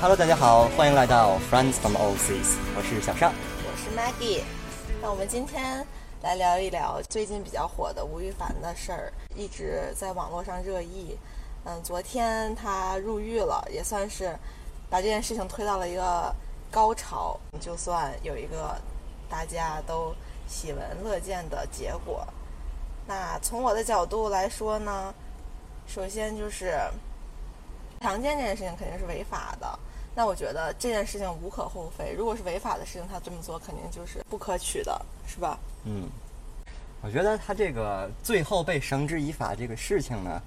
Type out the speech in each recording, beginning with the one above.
Hello，大家好，欢迎来到 Friends from Overseas，我是小尚。我是 Maggie，那我们今天来聊一聊最近比较火的吴亦凡的事儿，一直在网络上热议。嗯，昨天他入狱了，也算是把这件事情推到了一个高潮，就算有一个大家都喜闻乐见的结果。那从我的角度来说呢，首先就是强奸这件事情肯定是违法的。那我觉得这件事情无可厚非。如果是违法的事情，他这么做肯定就是不可取的，是吧？嗯，我觉得他这个最后被绳之以法这个事情呢，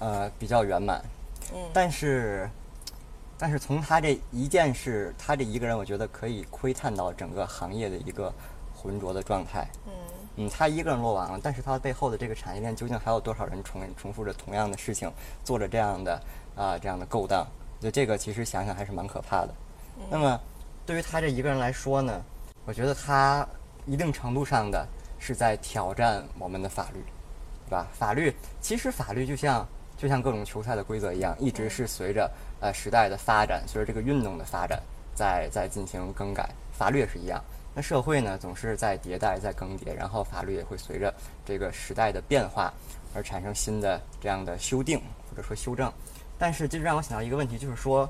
呃，比较圆满。嗯，但是，但是从他这一件事，他这一个人，我觉得可以窥探到整个行业的一个浑浊的状态。嗯嗯，他一个人落网了，但是他背后的这个产业链究竟还有多少人重重复着同样的事情，做着这样的啊、这样的勾当？我觉得这个其实想想还是蛮可怕的。那么，对于他这一个人来说呢，我觉得他一定程度上的是在挑战我们的法律，对吧？法律其实法律就像就像各种球赛的规则一样，一直是随着呃时代的发展，随着这个运动的发展，在在进行更改。法律也是一样。那社会呢，总是在迭代、在更迭，然后法律也会随着这个时代的变化而产生新的这样的修订或者说修正。但是，这就让我想到一个问题，就是说，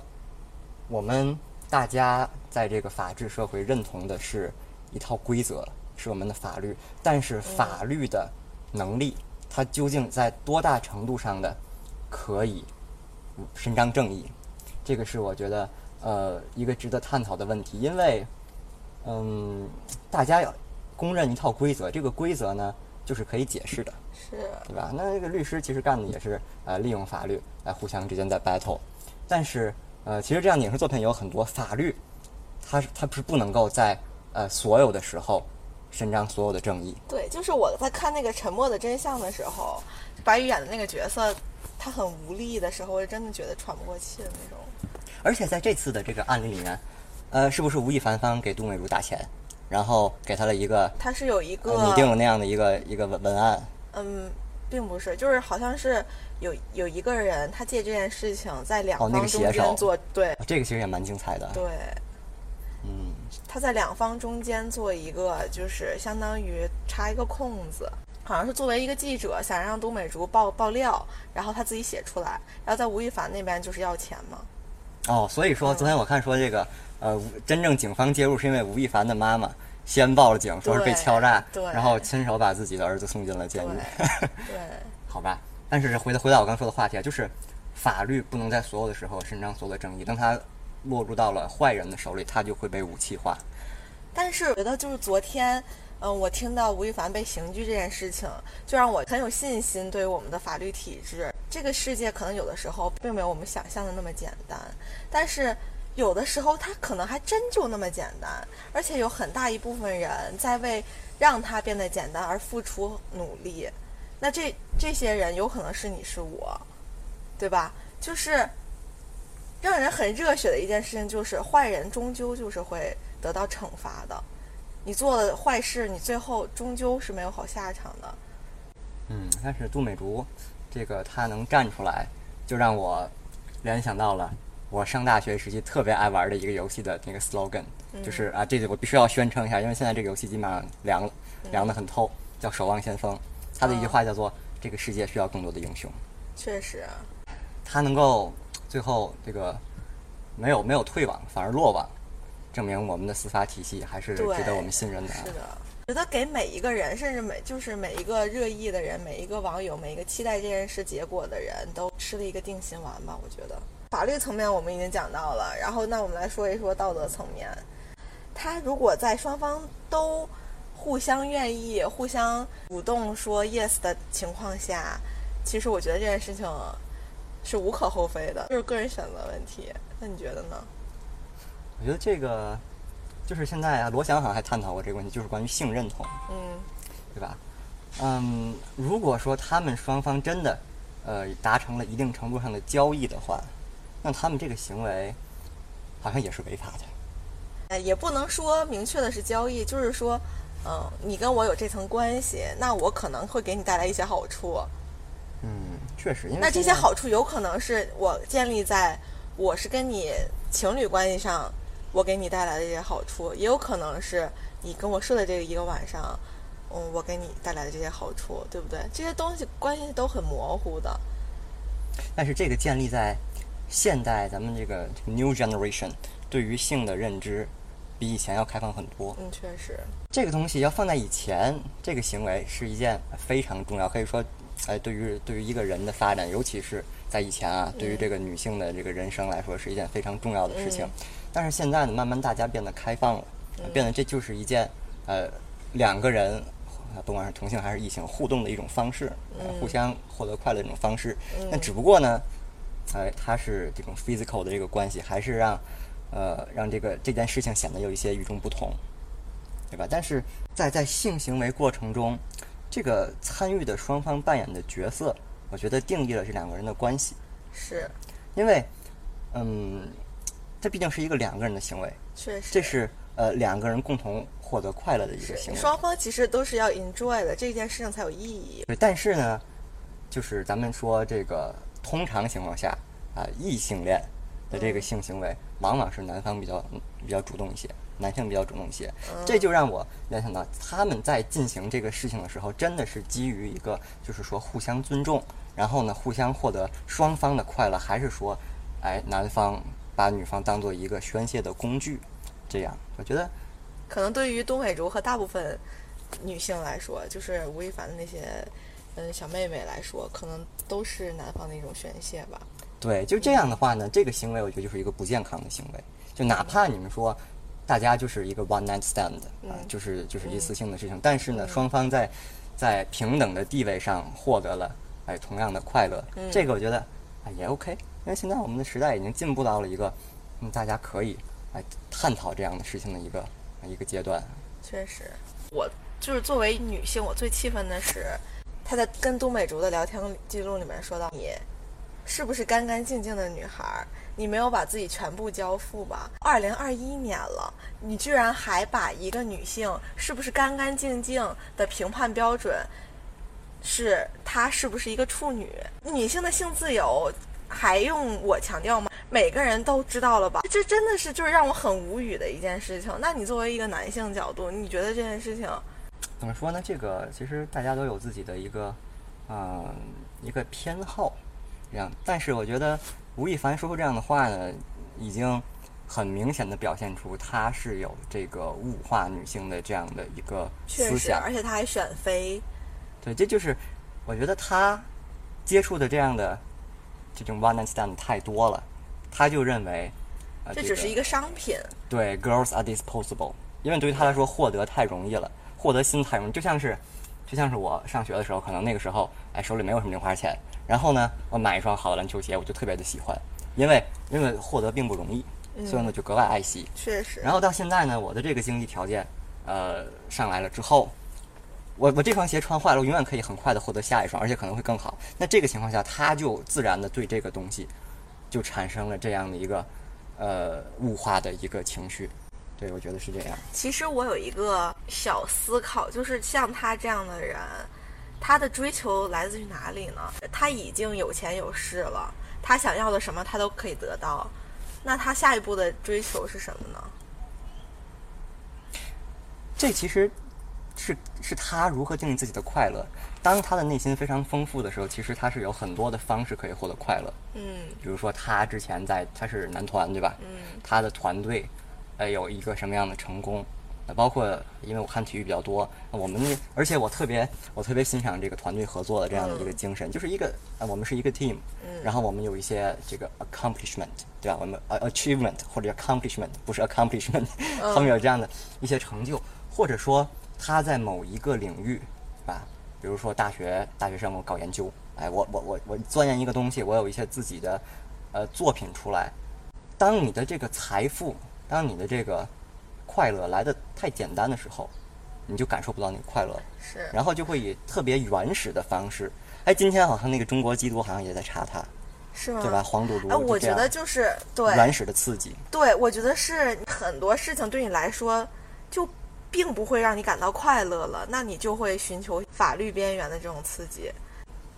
我们大家在这个法治社会认同的是一套规则，是我们的法律，但是法律的能力，它究竟在多大程度上的可以伸张正义？这个是我觉得呃一个值得探讨的问题，因为嗯，大家要公认一套规则，这个规则呢就是可以解释的，是，对吧？那这个律师其实干的也是呃利用法律来互相之间在 battle，但是呃其实这样的影视作品有很多，法律它是它是不能够在呃所有的时候伸张所有的正义，对，就是我在看那个《沉默的真相》的时候，白宇演的那个角色，他很无力的时候，我真的觉得喘不过气的那种。而且在这次的这个案例里面，呃，是不是吴亦凡方给杜美如打钱，然后给他了一个他是有一个，呃拟定了那样的一个一个文文案？嗯，并不是，就是好像是有有一个人，他借这件事情在两方中间做，对这个其实也蛮精彩的。对，嗯，他在两方中间做一个，就是相当于插一个空子，好像是作为一个记者想让都美竹爆爆料，然后他自己写出来，然后在吴亦凡那边就是要钱嘛。哦，所以说昨天我看说这个呃，真正警方介入是因为吴亦凡的妈妈先报了警，说是被敲诈，然后亲手把自己的儿子送进了监狱。对，好吧，但是回到回到我刚说的话题啊，就是法律不能在所有的时候伸张所有的正义，当他落入到了坏人的手里，他就会被武器化。但是我觉得就是昨天，嗯、我听到吴亦凡被刑拘这件事情，就让我很有信心对于我们的法律体制。这个世界可能有的时候并没有我们想象的那么简单，但是有的时候它可能还真就那么简单，而且有很大一部分人在为让它变得简单而付出努力。那这这些人有可能是你是我，对吧？就是让人很热血的一件事情，就是坏人终究就是会得到惩罚的。你做了坏事，你最后终究是没有好下场的。嗯，但是杜美竹这个她能站出来，就让我联想到了我上大学时期特别爱玩的一个游戏的那个 slogan，、就是啊，这个我必须要宣称一下，因为现在这个游戏基本上凉了，凉得很透，叫《守望先锋》。他的一句话叫做“这个世界需要更多的英雄”。确实，啊他能够最后这个没有没有退网，反而落网，证明我们的司法体系还是，值得我们信任的。是的，觉得给每一个人，甚至每就是每一个热议的人，每一个网友，每一个期待这件事结果的人都吃了一个定心丸吧。我觉得法律层面我们已经讲到了，然后那我们来说一说道德层面。他如果在双方都互相愿意、互相主动说 yes 的情况下，其实我觉得这件事情是无可厚非的，就是个人选择问题。那你觉得呢？我觉得这个就是现在啊，罗翔好像还探讨过这个问题，就是关于性认同，嗯对吧？嗯，如果说他们双方真的呃达成了一定程度上的交易的话，那他们这个行为好像也是违法的。呃，也不能说明确的是交易，就是说，嗯、你跟我有这层关系，那我可能会给你带来一些好处。嗯，确实，因为那这些好处有可能是我建立在我是跟你情侣关系上我给你带来的这些好处，也有可能是你跟我睡的这个一个晚上，嗯，我给你带来的这些好处，对不对？这些东西关系都很模糊的。但是这个建立在现代咱们这个这个 new generation 对于性的认知比以前要开放很多。嗯，确实。这个东西要放在以前，这个行为是一件非常重要，可以说，哎，对于对于一个人的发展，尤其是在以前啊，对于这个女性的这个人生来说，是一件非常重要的事情。但是现在呢，慢慢大家变得开放了，变得这就是一件呃两个人，不管是同性还是异性互动的一种方式，互相获得快乐的一种方式。那只不过呢，哎，它是这种 physical 的这个关系，还是让呃让这个这件事情显得有一些与众不同。对吧？但是在在性行为过程中，这个参与的双方扮演的角色，我觉得定义了这两个人的关系。是，因为，嗯，这毕竟是一个两个人的行为。确实。这是呃两个人共同获得快乐的一个行为。双方其实都是要 enjoy 的，这件事情才有意义。对，但是呢，就是咱们说这个通常情况下啊，异性恋的这个性行为，往往是男方比较比较主动一些。男性比较主动一些，这就让我联想到他们在进行这个事情的时候，真的是基于一个就是说互相尊重，然后呢互相获得双方的快乐，还是说，哎，男方把女方当做一个宣泄的工具？这样，我觉得，可能对于东北竹和大部分女性来说，就是吴亦凡的那些嗯小妹妹来说，可能都是男方的一种宣泄吧。对，就这样的话呢，这个行为我觉得就是一个不健康的行为，就哪怕你们说。大家就是一个 one night stand 啊，就是就是一次性的事情。但是呢，双方在在平等的地位上获得了哎同样的快乐，这个我觉得啊也 OK。因为现在我们的时代已经进步到了一个嗯大家可以来探讨这样的事情的一个一个阶段。确实，我就是作为女性，我最气愤的是他在跟都美竹的聊天记录里面说到你是不是干干净净的女孩？你没有把自己全部交付吧？二零二一年了，你居然还把一个女性是不是干干净净的评判标准，是她是不是一个处女？女性的性自由还用我强调吗？每个人都知道了吧？这真的是就是让我很无语的一件事情。那你作为一个男性角度，你觉得这件事情怎么说呢？这个其实大家都有自己的一个，嗯，一个偏好，这样。但是我觉得。吴亦凡说出这样的话呢，已经很明显的表现出他是有这个物化女性的这样的一个思想，而且他还选妃。对，这就是我觉得他接触的这样的这种 one night stand 太多了，他就认为这只是一个商品。对，girls are disposable，因为对于他来说获得太容易了，获得心太容易，就像是就像是我上学的时候，可能那个时候哎手里没有什么零花钱。然后呢，我买一双好的篮球鞋，我就特别的喜欢，因为因为获得并不容易，所以呢就格外爱惜。确实。然后到现在呢，我的这个经济条件，呃，上来了之后，我我这双鞋穿坏了，我永远可以很快的获得下一双，而且可能会更好。那这个情况下，他就自然的对这个东西，就产生了这样的一个，呃，物化的一个情绪。对，我觉得是这样。其实我有一个小思考，就是像他这样的人。他的追求来自于哪里呢？他已经有钱有势了，他想要的什么他都可以得到，那他下一步的追求是什么呢？这其实是是他如何定义自己的快乐。当他的内心非常丰富的时候，其实他是有很多的方式可以获得快乐。嗯，比如说他之前在他是男团对吧？嗯，他的团队呃有一个什么样的成功？那包括，因为我看体育比较多，我们而且我特别我特别欣赏这个团队合作的这样的一个精神，就是一个我们是一个 team，然后我们有一些这个 accomplishment，对吧？我们 achievement 或者 accomplishment 不是 accomplishment，他们有这样的一些成就，或者说他在某一个领域，啊，比如说大学大学生我搞研究，哎，我我我我钻研一个东西，我有一些自己的呃作品出来，当你的这个财富，当你的这个。快乐来的太简单的时候，你就感受不到那个快乐了。是，然后就会以特别原始的方式。哎，今天好像那个中国基督好像也在查他，是吗？对吧？黄赌毒。哎，我觉得就是对原始的刺激。对，我觉得是很多事情对你来说就并不会让你感到快乐了，那你就会寻求法律边缘的这种刺激。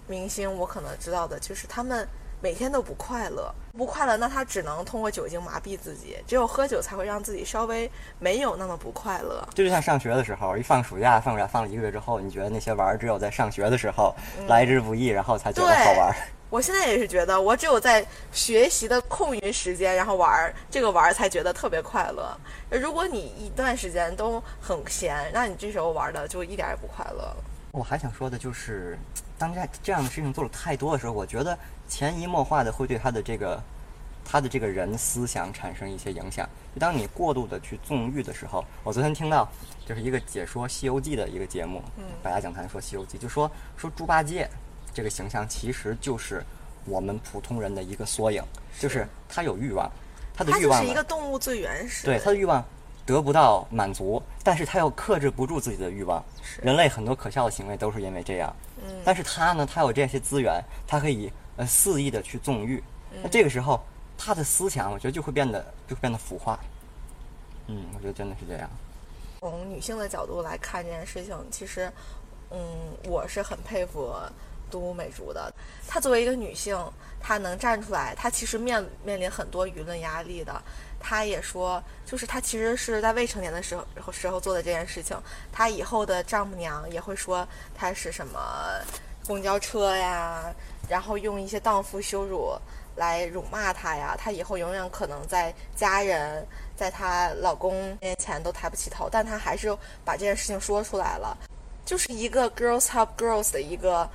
明星我可能知道的就是他们每天都不快乐，不快乐，那他只能通过酒精麻痹自己，只有喝酒才会让自己稍微没有那么不快乐。这就像上学的时候，一放暑假，放暑假放了一个月之后，你觉得那些玩儿只有在上学的时候、来之不易，然后才觉得好玩儿。我现在也是觉得，我只有在学习的空余时间，然后玩儿这个玩儿才觉得特别快乐。如果你一段时间都很闲，那你这时候玩的就一点儿也不快乐了。我还想说的就是，当这这样的事情做了太多的时候，我觉得潜移默化的会对他的这个他的这个人思想产生一些影响。就当你过度的去纵欲的时候，我昨天听到就是一个解说《西游记》的一个节目，嗯百家讲坛说《西游记》，就说说猪八戒这个形象其实就是我们普通人的一个缩影，就是他有欲望，他的欲望是一个动物最原始的。对他的欲望得不到满足，但是他又克制不住自己的欲望。人类很多可笑的行为都是因为这样。嗯但是他呢，他有这些资源，他可以呃肆意的去纵欲。嗯那这个时候，他的思想我觉得就会变得就会变得腐化。嗯，我觉得真的是这样。从女性的角度来看这件事情，其实，嗯，我是很佩服都美竹的。她作为一个女性，她能站出来，她其实面面临很多舆论压力的。她也说，就是她其实是在未成年的时候时候做的这件事情。她以后的丈母娘也会说她是什么公交车呀，然后用一些荡妇羞辱来辱骂她呀。她以后永远可能在家人。在她老公面前都抬不起头，但她还是把这件事情说出来了，就是一个 girls help girls 的一个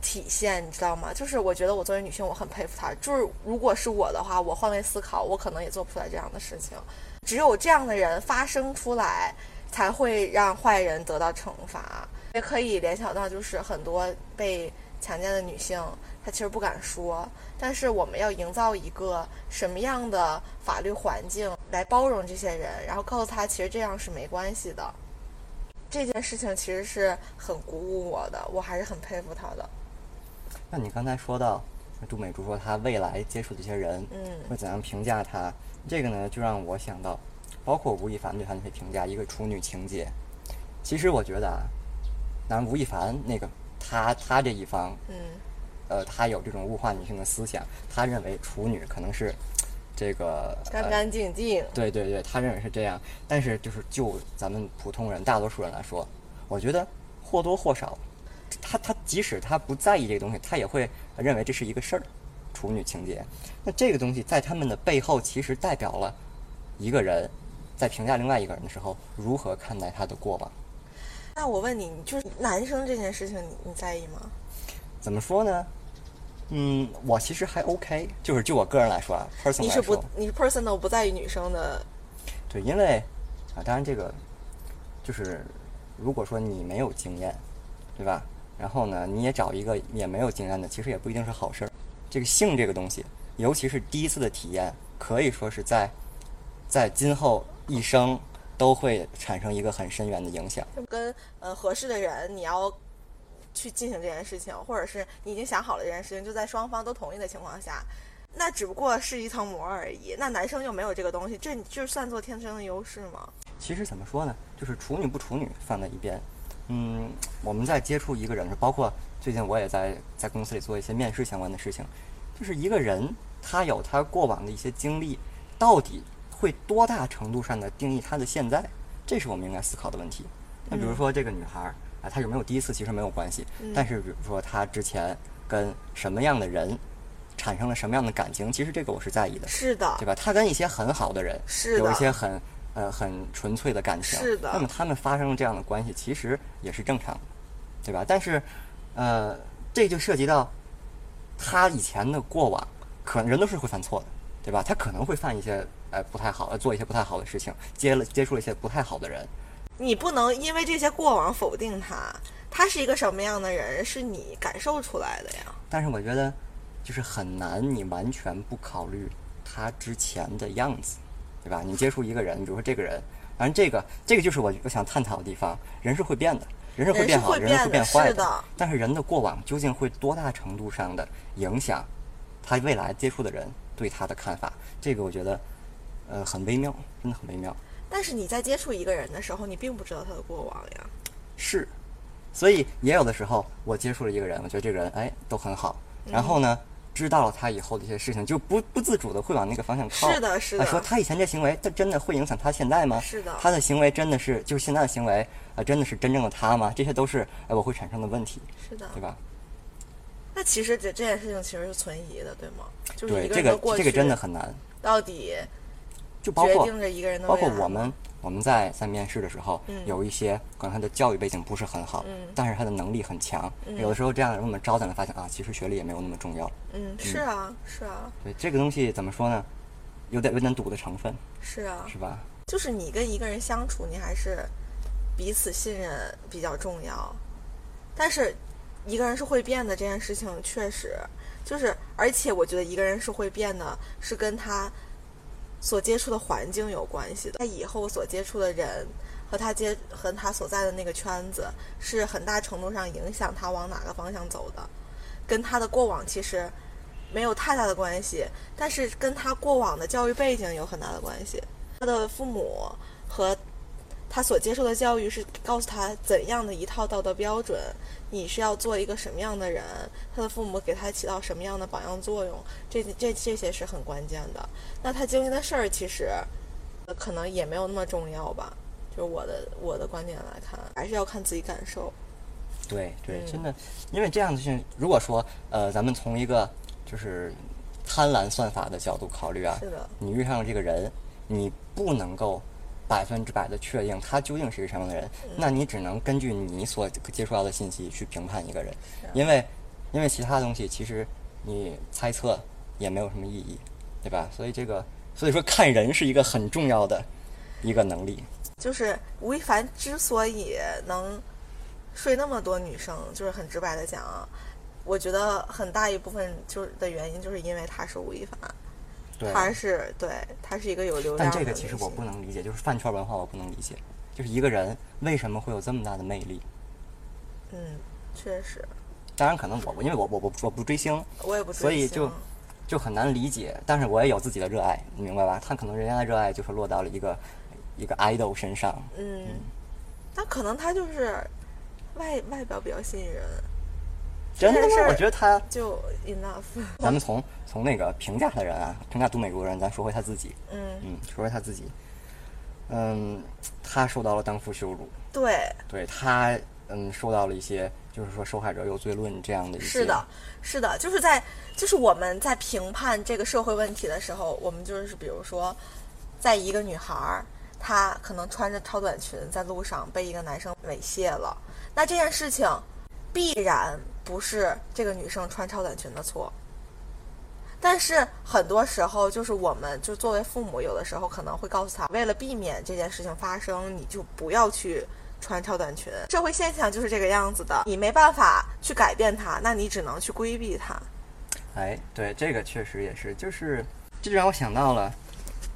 体现，你知道吗？就是我觉得我作为女性，我很佩服她。就是如果是我的话，我换位思考，我可能也做不出来这样的事情。只有这样的人发声出来，才会让坏人得到惩罚。也可以联想到，就是很多被强奸的女性，她其实不敢说，但是我们要营造一个什么样的法律环境来包容这些人，然后告诉她其实这样是没关系的。这件事情其实是很鼓舞我的，我还是很佩服她的。那你刚才说到杜美珠说她未来接触这些人，嗯会怎样评价她？这个呢，就让我想到，包括吴亦凡对她那些评价，一个处女情节。其实我觉得啊，当然吴亦凡那个他他这一方，嗯呃，他有这种物化女性的思想，他认为处女可能是这个呃干干净净。对对对，他认为是这样。但是就是就咱们普通人、大多数人来说，我觉得或多或少，他他即使他不在意这个东西，他也会认为这是一个事儿，处女情节。那这个东西在他们的背后，其实代表了一个人在评价另外一个人的时候，如何看待他的过往。那我问你，你就是男生这件事情，你你在意吗？怎么说呢？嗯，我其实还 OK，就是就我个人来说啊，person 你是不，你是 personal 不在意女生的，对，因为啊，当然这个就是如果说你没有经验，对吧？然后呢，你也找一个也没有经验的，其实也不一定是好事儿。这个性这个东西，尤其是第一次的体验，可以说是在在今后一生都会产生一个很深远的影响。就跟呃合适的人，你要去进行这件事情，或者是你已经想好了这件事情，就在双方都同意的情况下，那只不过是一层膜而已。那男生又没有这个东西，这就算做天生的优势吗？其实怎么说呢，就是处女不处女放在一边，嗯，我们在接触一个人包括最近我也在在公司里做一些面试相关的事情，就是一个人他有他过往的一些经历，到底会多大程度上的定义他的现在，这是我们应该思考的问题。那比如说这个女孩儿啊，她有没有第一次其实没有关系，但是比如说她之前跟什么样的人产生了什么样的感情，其实这个我是在意的。是的对，吧？她跟一些很好的人，是的有一些很呃很纯粹的感情，是的那么他们发生了这样的关系，其实也是正常的，对吧？但是，呃，这就涉及到她以前的过往，可能人都是会犯错的，对吧？他可能会犯一些呃不太好，呃做一些不太好的事情，接了接触了一些不太好的人，你不能因为这些过往否定他，他是一个什么样的人，是你感受出来的呀。但是我觉得就是很难，你完全不考虑他之前的样子，对吧？你接触一个人，比如说这个人，反正这个这个就是我我想探讨的地方，人是会变的，人是会变好，人是会会变坏是的但是人的过往究竟会多大程度上的影响他未来接触的人对他的看法？这个我觉得呃很微妙，真的很微妙。但是你在接触一个人的时候，你并不知道他的过往呀。是，所以也有的时候我接触了一个人，我觉得这个人哎都很好，然后呢，知道了他以后的一些事情，就不不自主的会往那个方向靠。是的是的啊说他以前这行为，他真的会影响他现在吗？是的他的行为真的是就是现在的行为啊、真的是真正的他吗？这些都是呃我会产生的问题，是的，对吧？那其实这这件事情其实是存疑的，对吗？就是一，个对这个人的过去这个真的很难。到底就包括决定着一个人的包括我们我们在在面试的时候，嗯有一些可能他的教育背景不是很好，嗯但是他的能力很强。嗯有的时候这样的人我们招进来发现啊，其实学历也没有那么重要。嗯，是啊是啊对这个东西怎么说呢？有点有点赌的成分，是啊，是吧？就是你跟一个人相处，你还是彼此信任比较重要。但是一个人是会变的，这件事情确实就是，而且我觉得一个人是会变的，是跟他所接触的环境有关系的。他以后所接触的人和他接和他所在的那个圈子，是很大程度上影响他往哪个方向走的，跟他的过往其实没有太大的关系，但是跟他过往的教育背景有很大的关系。他的父母和他所接受的教育是告诉他怎样的一套道德标准，你是要做一个什么样的人，他的父母给他起到什么样的榜样作用，这这这些是很关键的。那他经历的事儿其实呃可能也没有那么重要吧，就是我的我的观点来看，还是要看自己感受。对对，嗯真的，因为这样的事情，如果说呃，咱们从一个就是贪婪算法的角度考虑啊，是的，你遇上了这个人，你不能够百分之百的确定他究竟是一个什么样的人，嗯那你只能根据你所接触到的信息去评判一个人，因为因为其他东西其实你猜测也没有什么意义，对吧？所以这个所以说看人是一个很重要的一个能力。就是吴亦凡之所以能睡那么多女生，就是很直白的讲啊，我觉得很大一部分就是的原因，就是因为他是吴亦凡，对，他是对他是一个有流但量但这个其实我不能理解，就是饭圈文化我不能理解，就是一个人为什么会有这么大的魅力？嗯，确实，当然可能我因为我我我我不追星，我也不追星所以就就很难理解，但是我也有自己的热爱，你明白吧？他可能人家的热爱就是落到了一个一个 idol 身上，嗯，那可能他就是外外表比较吸引人，真的吗？这件事我觉得他，就 enough。咱们从从那个评价的人啊，评价读美国人，咱说回他自己，嗯，嗯，说回他自己，嗯，他受到了荡妇羞辱，对，对他，嗯，受到了一些就是说受害者有罪论这样的一些，是的，是的，就是在就是我们在评判这个社会问题的时候，我们就是比如说，在一个女孩儿，她可能穿着超短裙在路上被一个男生猥亵了，那这件事情必然不是这个女生穿超短裙的错。但是很多时候，就是我们就作为父母，有的时候可能会告诉他，为了避免这件事情发生，你就不要去穿超短裙。社会现象就是这个样子的，你没办法去改变它，那你只能去规避它。哎，对，这个确实也是，就是这就让我想到了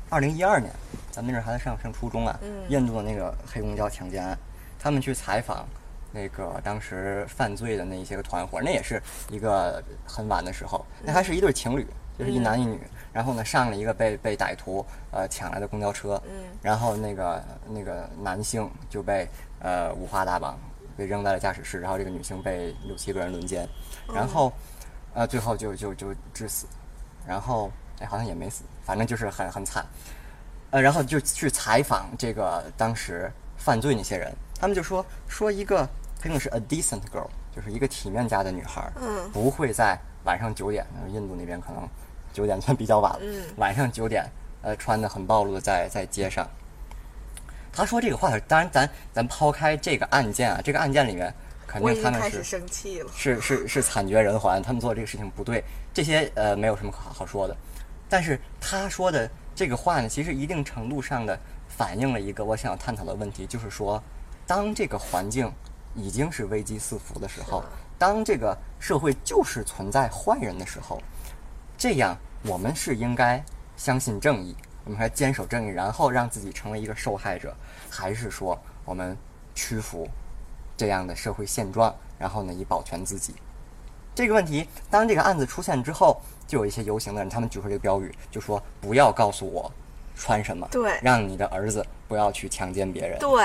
二零一二年，咱们那阵儿还在上上初中啊，嗯印度的那个黑公交强奸案，他们去采访那个当时犯罪的那一些个团伙，那也是一个很晚的时候，那还是一对情侣，就是一男一女，然后呢上了一个被被歹徒呃抢来的公交车，嗯。然后那个那个男性就被呃五花大绑，被扔在了驾驶室，然后这个女性被六七个人轮奸，然后呃最后就就就致死，然后哎好像也没死，反正就是很很惨，呃然后就去采访这个当时犯罪那些人，他们就说说一个他用的是 a decent girl，就是一个体面家的女孩儿，嗯不会在晚上九点，呃印度那边可能九点算比较晚了，嗯晚上九点，呃，穿的很暴露的在在街上。他说这个话，当然咱咱抛开这个案件啊，这个案件里面肯定他们是生气了。是是是惨绝人寰，他们做这个事情不对，这些呃没有什么好好说的。但是他说的这个话呢，其实一定程度上的反映了一个我想要探讨的问题，就是说，当这个环境已经是危机四伏的时候，当这个社会就是存在坏人的时候，这样我们是应该相信正义，我们还坚守正义，然后让自己成为一个受害者，还是说我们屈服这样的社会现状，然后呢以保全自己？这个问题，当这个案子出现之后，就有一些游行的人，他们举出这个标语，就说不要告诉我穿什么，对让你的儿子不要去强奸别人。对，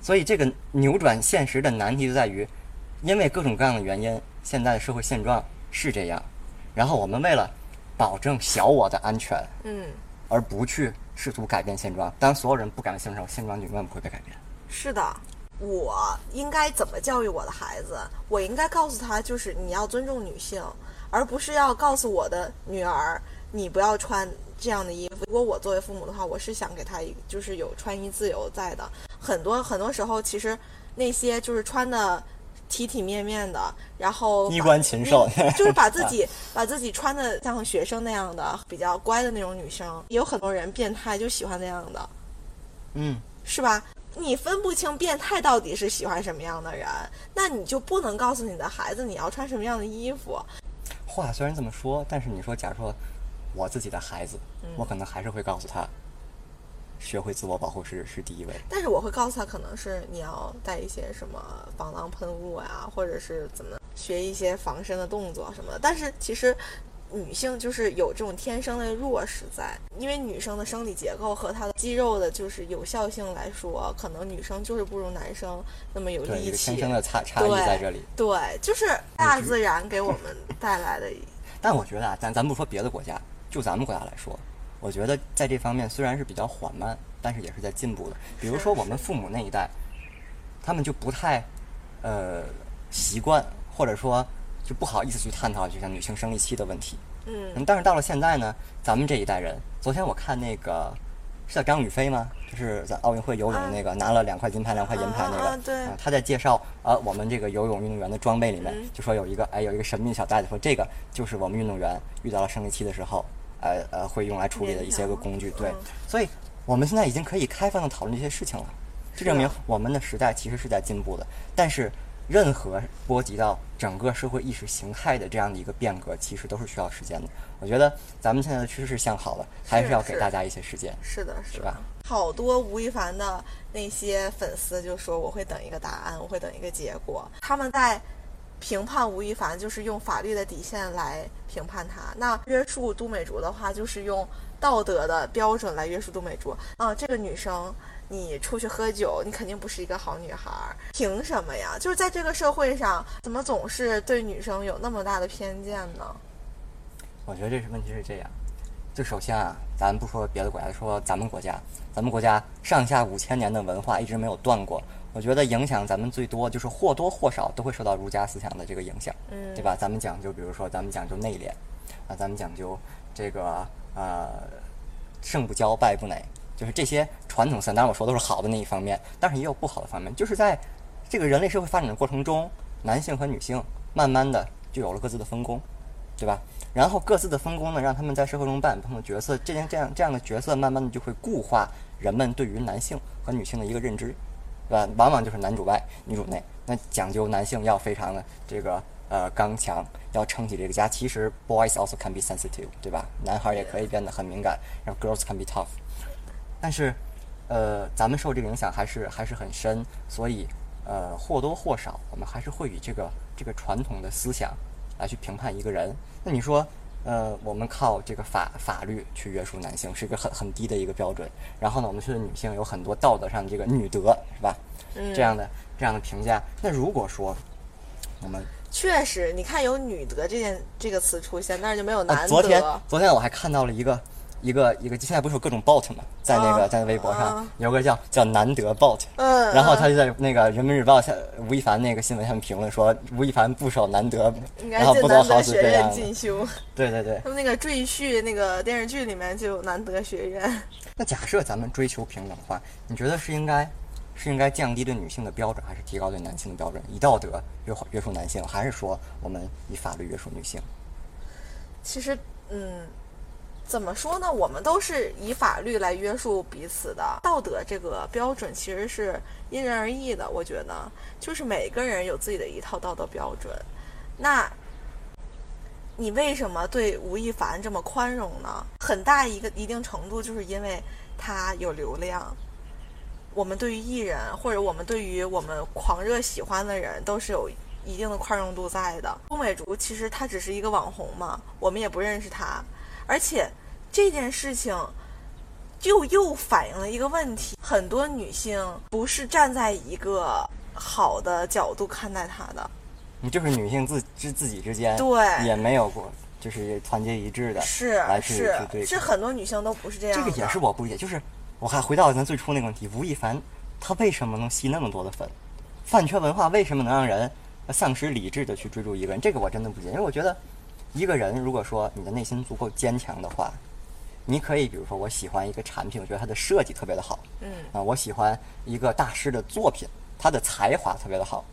所以这个扭转现实的难题就在于，因为各种各样的原因，现在的社会现状是这样，然后我们为了保证小我的安全，嗯，而不去试图改变现状。当所有人不改变现状，现状永远不会被改变。是的。我应该怎么教育我的孩子？我应该告诉他，就是你要尊重女性，而不是要告诉我的女儿，你不要穿这样的衣服。如果我作为父母的话，我是想给他一就是有穿衣自由在的。很多很多时候，其实那些就是穿的体体面面的，然后衣冠禽兽，就是把自己 把自己穿的像学生那样的比较乖的那种女生，也有很多人变态就喜欢那样的，嗯，是吧？你分不清变态到底是喜欢什么样的人，那你就不能告诉你的孩子你要穿什么样的衣服。话虽然这么说，但是你说，假如说我自己的孩子，嗯我可能还是会告诉他，学会自我保护是是第一位。但是我会告诉他，可能是你要带一些什么防狼喷雾啊，或者是怎么学一些防身的动作什么的。但是其实。女性就是有这种天生的弱势在，因为女生的生理结构和她的肌肉的，就是有效性来说，可能女生就是不如男生那么有力气。天生的差差异在这里。对，就是大自然给我们带来的。但我觉得啊，咱咱不说别的国家，就咱们国家来说，我觉得在这方面虽然是比较缓慢，但是也是在进步的。比如说我们父母那一代，他们就不太呃习惯，或者说。就不好意思去探讨，就像女性生理期的问题。嗯，但是到了现在呢，咱们这一代人，昨天我看那个是叫张雨霏吗？就是在奥运会游泳那个拿了两块金牌、两块银牌那个。对。他在介绍啊，我们这个游泳运动员的装备里面，就说有一个哎，有一个神秘小袋子，说这个就是我们运动员遇到了生理期的时候，呃呃，会用来处理的一些个工具。对。所以我们现在已经可以开放的讨论这些事情了，这证明我们的时代其实是在进步的。但是。任何波及到整个社会意识形态的这样的一个变革，其实都是需要时间的。我觉得咱们现在的趋势向好了，还是要给大家一些时间。是的，是吧？好多吴亦凡的那些粉丝就说：“我会等一个答案，我会等一个结果。”他们在评判吴亦凡，就是用法律的底线来评判他；那约束杜美竹的话，就是用道德的标准来约束杜美竹。啊，这个女生。你出去喝酒，你肯定不是一个好女孩，凭什么呀？就是在这个社会上，怎么总是对女生有那么大的偏见呢？我觉得这是问题是这样，就首先啊，咱不说别的国家，说咱们国家，咱们国家上下五千年的文化一直没有断过。我觉得影响咱们最多就是或多或少都会受到儒家思想的这个影响，嗯，对吧？咱们讲究，比如说咱们讲究内敛，啊，咱们讲究这个呃，胜不骄，败不馁。就是这些传统思想，当然我说都是好的那一方面，但是也有不好的方面。就是在这个人类社会发展的过程中，男性和女性慢慢的就有了各自的分工，对吧？然后各自的分工呢，让他们在社会中扮演不同的角色，这样这样这样的角色，慢慢的就会固化人们对于男性和女性的一个认知，对吧？往往就是男主外，女主内。那讲究男性要非常的这个呃刚强，要撑起这个家。其实 boys also can be sensitive，对吧？男孩也可以变得很敏感，然后 girls can be tough。但是，呃，咱们受这个影响还是还是很深，所以，呃，或多或少，我们还是会以这个这个传统的思想来去评判一个人。那你说，呃，我们靠这个法法律去约束男性，是一个很很低的一个标准。然后呢，我们对女性有很多道德上的这个女德，是吧？嗯。这样的这样的评价。那如果说我们确实，你看有女德这件这个词出现，但是就没有男德。昨天昨天我还看到了一个。一个一个，现在不是有各种 bot 吗？在那个在微博上有个叫叫难得 bot，嗯，然后他就在那个人民日报下吴亦凡那个新闻下面评论说吴亦凡不守难得，然后不得好死这样。进修。对对对。他们那个赘婿那个电视剧里面就有难得学院。那假设咱们追求平等的话，你觉得是应该是应该降低对女性的标准，还是提高对男性的标准？以道德约约束男性，还是说我们以法律约束女性？其实，嗯。怎么说呢？我们都是以法律来约束彼此的，道德这个标准其实是因人而异的。我觉得，就是每个人有自己的一套道德标准。那，你为什么对吴亦凡这么宽容呢？很大一个一定程度就是因为他有流量。我们对于艺人，或者我们对于我们狂热喜欢的人，都是有一定的宽容度在的。杜美竹其实她只是一个网红嘛，我们也不认识她。而且这件事情就又反映了一个问题：很多女性不是站在一个好的角度看待他的。你就是女性自之自己之间对也没有过就是团结一致的是来去是去对是很多女性都不是这样。这个也是我不理解，就是我还回到咱最初那个问题，吴亦凡他为什么能吸那么多的粉？饭圈文化为什么能让人丧失理智的去追逐一个人？这个我真的不理解，因为我觉得一个人如果说你的内心足够坚强的话，你可以比如说我喜欢一个产品，我觉得它的设计特别的好，嗯啊，我喜欢一个大师的作品，他的才华特别的好，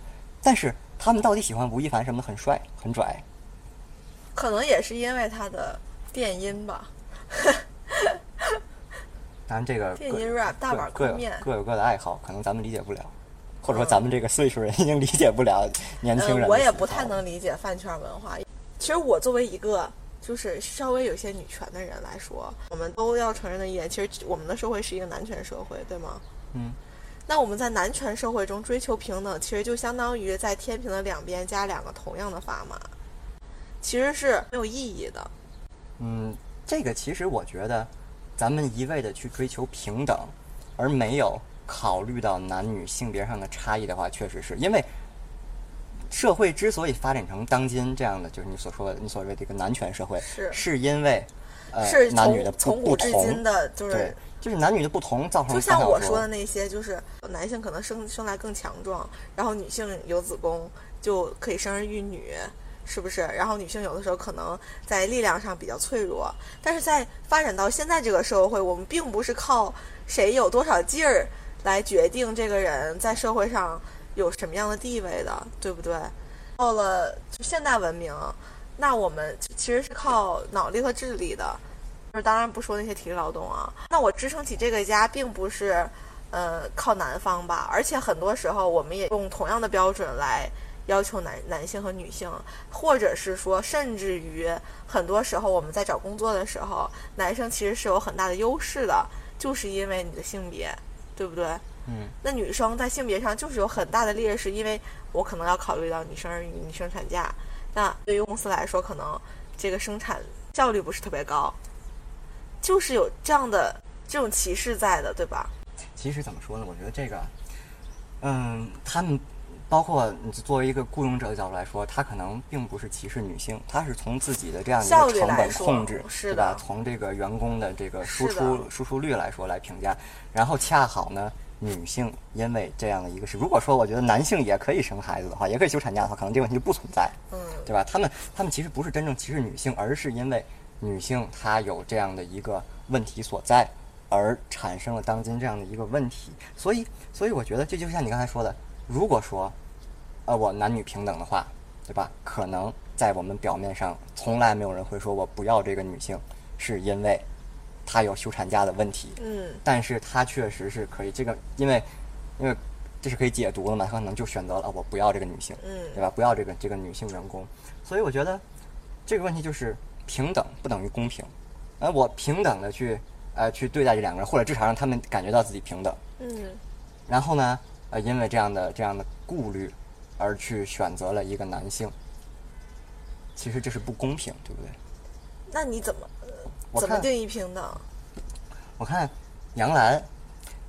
但是他们到底喜欢吴亦凡什么的很帅很拽？可能也是因为他的电音吧，当然这个电音 rap 大碗各有宽面。各有各的爱好，可能咱们理解不了，或者说咱们这个岁数人已经理解不了年轻人嗯，我也不太能理解饭圈文化。其实我作为一个就是稍微有些女权的人来说，我们都要承认的一点，其实我们的社会是一个男权社会，对吗？嗯。那我们在男权社会中追求平等，其实就相当于在天平的两边加两个同样的砝码，其实是没有意义的。嗯，这个其实我觉得，咱们一味的去追求平等，而没有考虑到男女性别上的差异的话，确实是因为社会之所以发展成当今这样的，就是你所说的你所谓的一个男权社会，是是因为呃是男女的从从古至今同，的，就是，就是男女的不同造成就像我说的那些，就是男性可能生生来更强壮，然后女性有子宫就可以生儿育女，是不是？然后女性有的时候可能在力量上比较脆弱，但是在发展到现在这个社会，我们并不是靠谁有多少劲儿来决定这个人在社会上有什么样的地位的，对不对？到了就现代文明，那我们其实是靠脑力和智力的。就是当然不说那些体力劳动啊，那我支撑起这个家，并不是，呃，靠男方吧，而且很多时候我们也用同样的标准来要求男男性和女性，或者是说，甚至于很多时候我们在找工作的时候，男生其实是有很大的优势的，就是因为你的性别，对不对？嗯，那女生在性别上就是有很大的劣势，因为我可能要考虑到你生儿育女、你生产假，那对于公司来说，可能这个生产效率不是特别高，就是有这样的这种歧视在的，对吧？其实怎么说呢？我觉得这个，嗯，他们包括你作为一个雇佣者的角度来说，他可能并不是歧视女性，他是从自己的这样一个成本控制，是对吧？从这个员工的这个输出输出率来说来评价，然后恰好呢。女性因为这样的一个事，如果说我觉得男性也可以生孩子的话，也可以休产假的话，可能这个问题就不存在。嗯，对吧？他们他们其实不是真正歧视女性，而是因为女性她有这样的一个问题所在，而产生了当今这样的一个问题。所以，所以我觉得这就像你刚才说的，如果说，呃，我男女平等的话，对吧？可能在我们表面上，从来没有人会说我不要这个女性，是因为她有休产假的问题。嗯，但是她确实是可以，这个因为因为这是可以解读的嘛，她可能就选择了、啊我不要这个女性。嗯对吧？不要这个这个女性员工，所以我觉得这个问题就是平等不等于公平，而我平等的去呃去对待这两个人，或者至少让他们感觉到自己平等，嗯，然后呢，呃，因为这样的这样的顾虑而去选择了一个男性，其实这是不公平，对不对？那你怎么呃怎么定义平等？我看杨澜，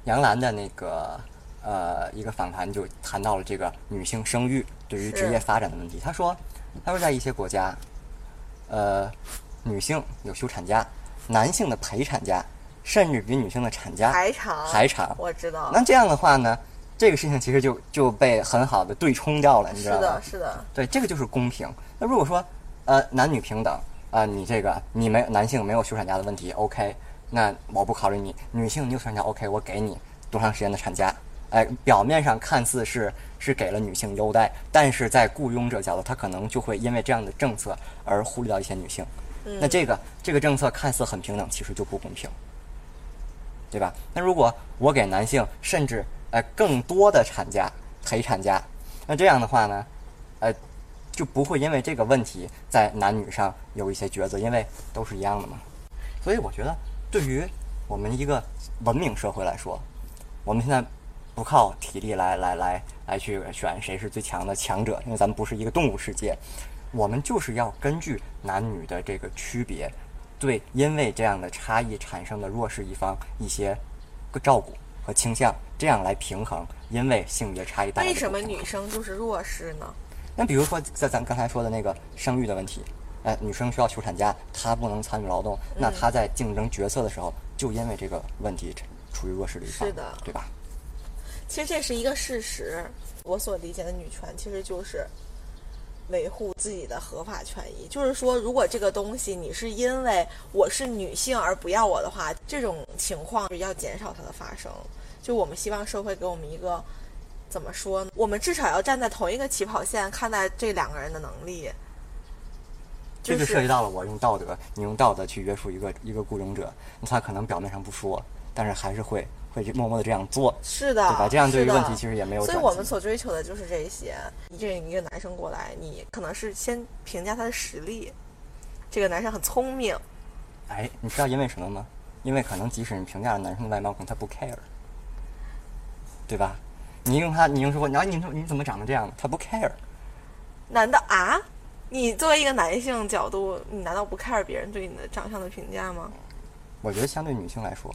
杨澜的那个呃一个访谈就谈到了这个女性生育对于职业发展的问题。他说，他说在一些国家，呃，女性有休产假，男性的陪产假，甚至比女性的产假还长，还长。我知道，那这样的话呢，这个事情其实就就被很好的对冲掉了，你知道吗是的，？是的，对，这个就是公平。那如果说呃男女平等啊、你这个你没男性没有休产假的问题，OK，那我不考虑你，女性你有休产假，OK，我给你多长时间的产假？哎，表面上看似是是给了女性优待，但是在雇佣者角度，他可能就会因为这样的政策而忽略到一些女性。嗯那这个这个政策看似很平等，其实就不公平，对吧？那如果我给男性甚至呃更多的产假陪产假，那这样的话呢，呃就不会因为这个问题在男女上有一些抉择，因为都是一样的嘛。所以我觉得，对于我们一个文明社会来说，我们现在不靠体力来来来来去选谁是最强的强者，因为咱们不是一个动物世界，我们就是要根据男女的这个区别，对因为这样的差异产生的弱势一方一些个照顾和倾向，这样来平衡因为性别差异带来的为什么女生就是弱势呢？那比如说，在咱刚才说的那个生育的问题，哎，女生需要休产假，她不能参与劳动，那她在竞争角色的时候，就因为这个问题处于弱势的一方，是的对吧？其实这是一个事实。我所理解的女权，其实就是维护自己的合法权益。就是说，如果这个东西你是因为我是女性而不要我的话，这种情况要减少它的发生。就我们希望社会给我们一个怎么说呢？我们至少要站在同一个起跑线看待这两个人的能力。这就涉及到了我用道德，你用道德去约束一个一个雇佣者，他可能表面上不说，但是还是会会默默的这样做。是的，对吧？这样对于问题其实也没有。所以我们所追求的就是这些。你这一个男生过来，你可能是先评价他的实力，这个男生很聪明。哎，你知道因为什么吗？因为可能即使你评价了男生的外貌，可能他不 care，对吧？你用他，你用说，然后你说你怎么长得这样？他不 care。难道啊？你作为一个男性角度，你难道不 care 别人对你的长相的评价吗？我觉得相对女性来说，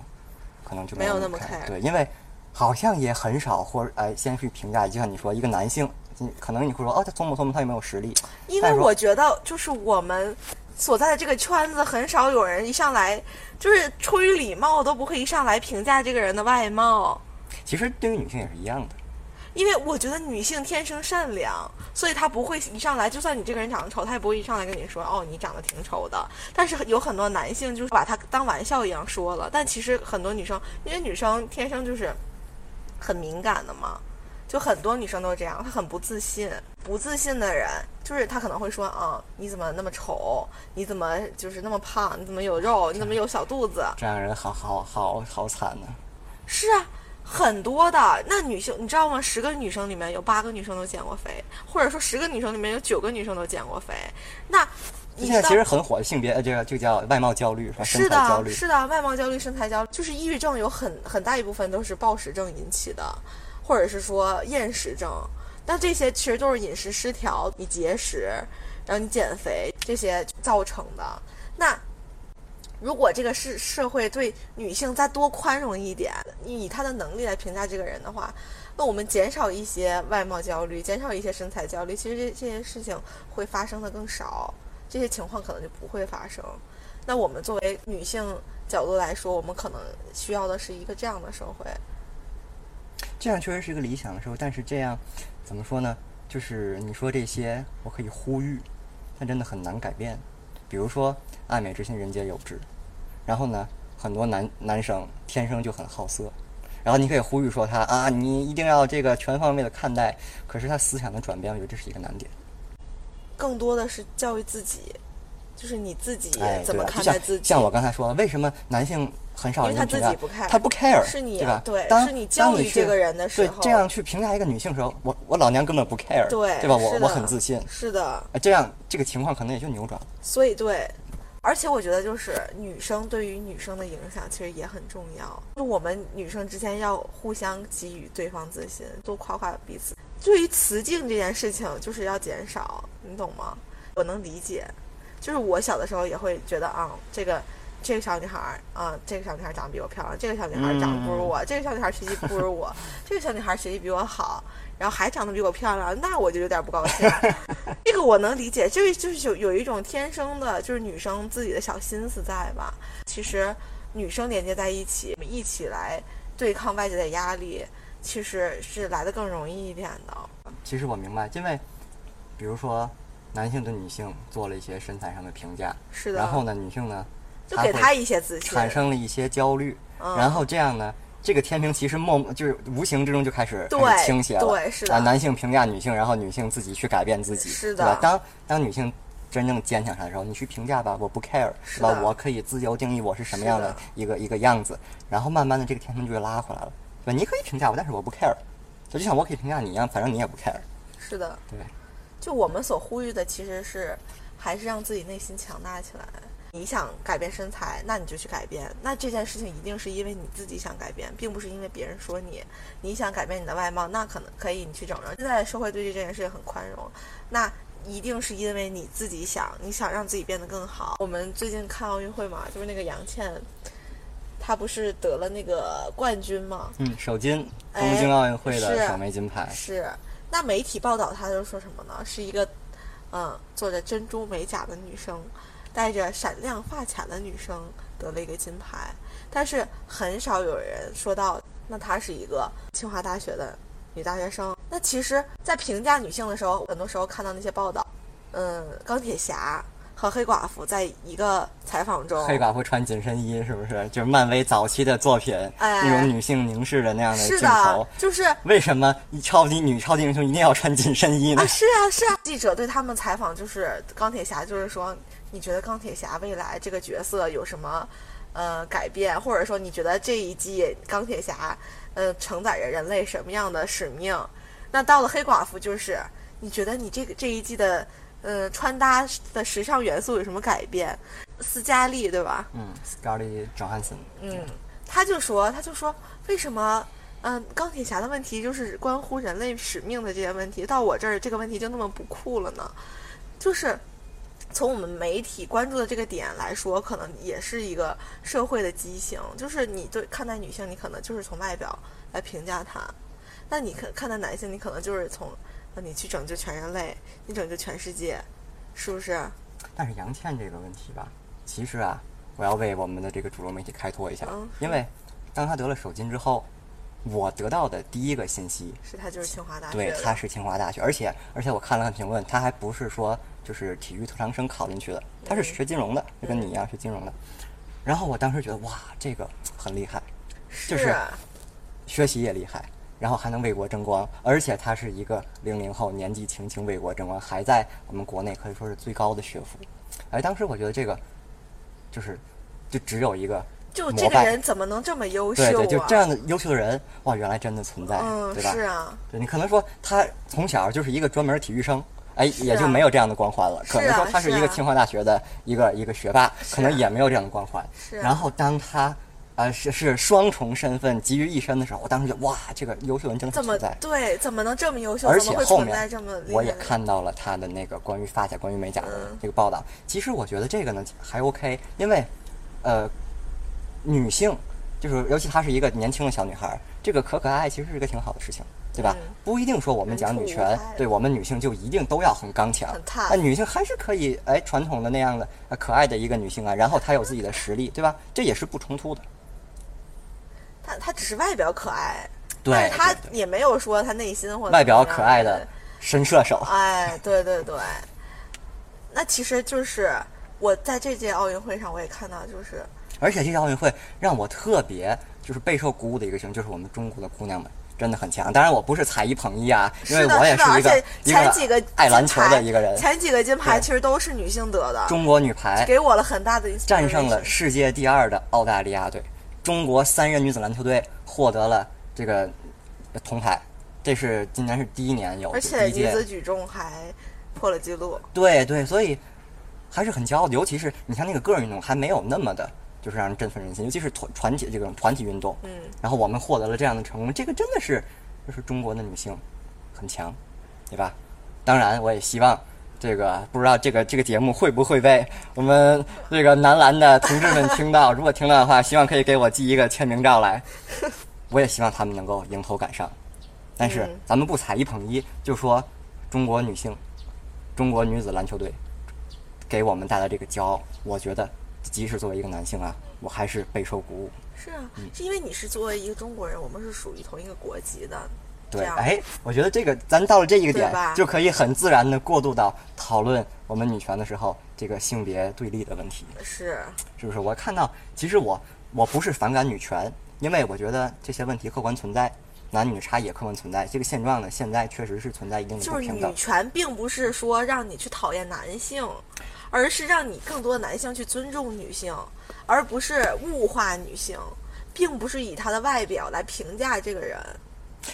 可能就没有那么 care。对，因为好像也很少，或者哎，先去评价。就像你说，一个男性，可能你会说，哦，他聪不聪明，他有没有实力？因为我觉得，就是我们所在的这个圈子，很少有人一上来就是出于礼貌都不会一上来评价这个人的外貌。其实对于女性也是一样的。因为我觉得女性天生善良，所以她不会一上来，就算你这个人长得丑，她也不会一上来跟你说，哦，你长得挺丑的。但是有很多男性就是把她当玩笑一样说了。但其实很多女生，因为女生天生就是很敏感的嘛，就很多女生都这样，她很不自信。不自信的人，就是她可能会说，啊，你怎么那么丑？你怎么就是那么胖？你怎么有肉？你怎么有小肚子？这样人好好好好惨呢。是啊。很多的那女性，你知道吗？十个女生里面有八个女生都减过肥，或者说十个女生里面有九个女生都减过肥。那现在其实很火的性别，这个就叫外貌焦虑，是的，焦虑。是的，外貌焦虑、身材焦虑，就是抑郁症有很很大一部分都是暴食症引起的，或者是说厌食症。那这些其实都是饮食失调、你节食，然后你减肥这些造成的。那。如果这个是社会对女性再多宽容一点，以她的能力来评价这个人的话，那我们减少一些外貌焦虑，减少一些身材焦虑，其实这这些事情会发生的更少，这些情况可能就不会发生。那我们作为女性角度来说，我们可能需要的是一个这样的社会。这样确实是一个理想的社会，但是这样怎么说呢？就是你说这些，我可以呼吁，但真的很难改变。比如说，爱美之心，人皆有之。然后呢，很多男男生天生就很好色。然后你可以呼吁说他啊，你一定要这个全方位的看待。可是他思想的转变，我觉得这是一个难点。更多的是教育自己，就是你自己怎么看待自己。像我刚才说，为什么男性很少人他自己不 care，他不 care，是你对吧？对，是你教育这个人的时候，对这样去评价一个女性的时候，我我老娘根本不 care，对对吧？我我很自信，是的。这样这个情况可能也就扭转了。所以对。而且我觉得，就是女生对于女生的影响其实也很重要。就我们女生之间要互相给予对方自信，多夸夸彼此。对于雌竞这件事情，就是要减少，你懂吗？我能理解。就是我小的时候也会觉得啊，这个这个小女孩啊，这个小女孩长得比我漂亮，这个小女孩长得不如我，这个小女孩学习不如我，这个小女孩学习比我好。然后还长得比我漂亮，那我就有点不高兴。这个我能理解，就是就是有有一种天生的，就是女生自己的小心思在吧。其实女生连接在一起，一起来对抗外界的压力，其实是来的更容易一点的。其实我明白，因为比如说男性对女性做了一些身材上的评价，是的。然后呢，女性呢，就给他一些自信，产生了一些焦虑，然后这样呢。这个天平其实默就是无形之中就开始倾斜了，对，是的。男性评价女性，然后女性自己去改变自己，是的。当当女性真正坚强上的时候，你去评价吧，我不 care，是吧？我可以自由定义我是什么样的一个一个样子。然后慢慢的，这个天平就会拉回来了，对吧？你可以评价我，但是我不 care，就就像我可以评价你一样，反正你也不 care。是的，对。就我们所呼吁的，其实是还是让自己内心强大起来。你想改变身材，那你就去改变。那这件事情一定是因为你自己想改变，并不是因为别人说你。你想改变你的外貌，那可能可以你去整容。现在社会对这件事情很宽容，那一定是因为你自己想，你想让自己变得更好。我们最近看奥运会嘛，就是那个杨倩，她不是得了那个冠军嘛？嗯，首金，东京奥运会的首枚金牌。是。那媒体报道她就说什么呢？是一个。嗯，做着珍珠美甲的女生，戴着闪亮发卡的女生得了一个金牌，但是很少有人说到，那她是一个清华大学的女大学生。那其实，在评价女性的时候，很多时候看到那些报道，嗯，钢铁侠。和黑寡妇在一个采访中，黑寡妇穿紧身衣，是不是？就是漫威早期的作品，那种女性凝视的那样的镜头。就是为什么超级女超级英雄一定要穿紧身衣呢？啊是啊，是啊。记者对他们采访，就是钢铁侠，就是说，你觉得钢铁侠未来这个角色有什么呃改变，或者说你觉得这一季钢铁侠呃承载着人类什么样的使命？那到了黑寡妇，就是你觉得你这个这一季的。呃，穿搭的时尚元素有什么改变？斯嘉丽对吧？嗯，斯嘉丽·约翰逊。嗯，他就说，他就说，为什么，嗯，钢铁侠的问题就是关乎人类使命的这些问题，到我这儿这个问题就那么不酷了呢？就是从我们媒体关注的这个点来说，可能也是一个社会的畸形。就是你对看待女性，你可能就是从外表来评价她；那你看看待男性，你可能就是从。那你去拯救全人类，你拯救全世界，是不是？但是杨倩这个问题吧，其实啊，我要为我们的这个主流媒体开脱一下，因为当她得了首金之后，我得到的第一个信息是他就是清华大学，对，他是清华大学，而且而且我看了看评论，他还不是说就是体育特长生考进去的，他是学金融的，就跟你一样学金融的。然后我当时觉得哇，这个很厉害，就是学习也厉害。然后还能为国争光，而且他是一个零零后，年纪轻轻为国争光，还在我们国内可以说是最高的学府。哎，当时我觉得这个，就是，就只有一个，就这个人怎么能这么优秀？对对，就这样的优秀的人，哇，原来真的存在，嗯对吧？是啊，对你可能说他从小就是一个专门体育生，哎，也就没有这样的光环了。可能说他是一个清华大学的一个一个学霸，可能也没有这样的光环。是。然后当他。呃，是是双重身份集于一身的时候，我当时就哇，这个优秀人真的存在。对，怎么能这么优秀？而且后面我也看到了他的那个关于发卡、关于美甲的这个报道。其实我觉得这个呢还 OK，因为呃，女性就是尤其她是一个年轻的小女孩，这个可可爱爱其实是一个挺好的事情，对吧？不一定说我们讲女权，对我们女性就一定都要很刚强。那女性还是可以哎，传统的那样的可爱的一个女性啊，然后她有自己的实力，对吧？这也是不冲突的。她她只是外表可爱，但是她也没有说她内心或者外表可爱的神射手。哎，对对对，那其实就是我在这届奥运会上我也看到，就是而且这届奥运会让我特别就是备受鼓舞的一个事情，就是我们中国的姑娘们真的很强。当然我不是踩一捧一啊，因为我也是一个前几个爱篮球的一个人，前几个金牌其实都是女性得的。中国女排给我了很大的战胜了世界第二的澳大利亚队。中国三人女子篮球队获得了这个铜牌，这是今年是第一年有，而且女子举重还破了记录。对对，所以还是很骄傲的。尤其是你像那个个人运动，还没有那么的，就是让人振奋人心。尤其是团团体这种团体运动，嗯，然后我们获得了这样的成功，这个真的是就是中国的女性很强，对吧？当然，我也希望。这个不知道这个这个节目会不会被我们这个男篮的同志们听到？如果听到的话，希望可以给我寄一个签名照来。我也希望他们能够迎头赶上。但是咱们不踩一捧一，就说中国女性、中国女子篮球队给我们带来这个骄傲。我觉得，即使作为一个男性啊，我还是备受鼓舞。是啊，是因为你是作为一个中国人，我们是属于同一个国籍的。对，哎，我觉得这个咱到了这一个点，就可以很自然的过渡到讨论我们女权的时候，这个性别对立的问题。是，是不是？我看到，其实我我不是反感女权，因为我觉得这些问题客观存在，男女差异也客观存在。这个现状呢，现在确实是存在一定的不平等。就是女权并不是说让你去讨厌男性，而是让你更多的男性去尊重女性，而不是物化女性，并不是以她的外表来评价这个人。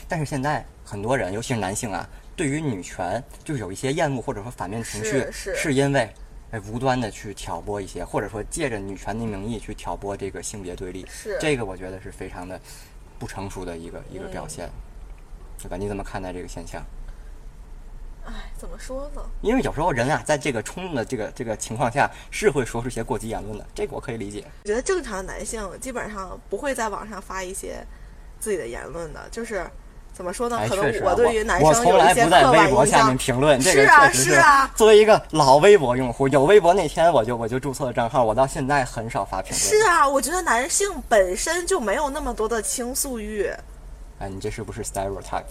但是现在很多人，尤其是男性啊，对于女权就是有一些厌恶或者说反面情绪，是因为哎无端的去挑拨一些，或者说借着女权的名义去挑拨这个性别对立，是这个我觉得是非常的不成熟的一个一个表现，对吧？你怎么看待这个现象？哎，怎么说呢？因为有时候人啊，在这个冲动的这个这个情况下，是会说出一些过激言论的，这个我可以理解。我觉得正常的男性基本上不会在网上发一些。自己的言论的，就是怎么说呢？哎，可能对于男我从生有一些来不在刻微博下板印象面评论，这个是啊是啊作为一个老微博用户，有微博那天我就我就注册了账号，我到现在很少发评论。是啊，我觉得男性本身就没有那么多的倾诉欲，哎，你这是不是 stereotype？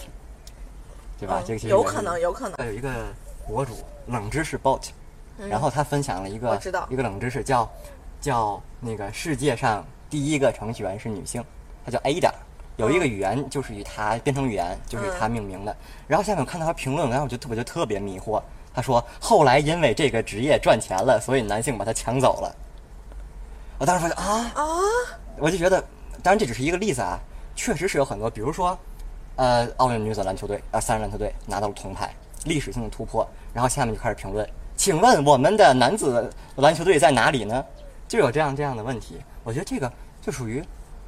对吧？嗯这个有可能，有可能。呃有一个博主冷知识 bot，、然后他分享了一个嗯我知道一个冷知识，叫叫那个世界上第一个程序员是女性，她叫 Ada。有一个语言就是以她编程语言，就是以她命名的。然后下面我看到她评论，然后我就特我就特别迷惑。他说后来因为这个职业赚钱了，所以男性把她抢走了。我当时发现啊啊，我就觉得，当然这只是一个例子啊，确实是有很多，比如说，呃，奥运女子篮球队呃，三人篮球队拿到了铜牌，历史性的突破，然后下面就开始评论，请问我们的男子篮球队在哪里呢？就有这样这样的问题，我觉得这个就属于，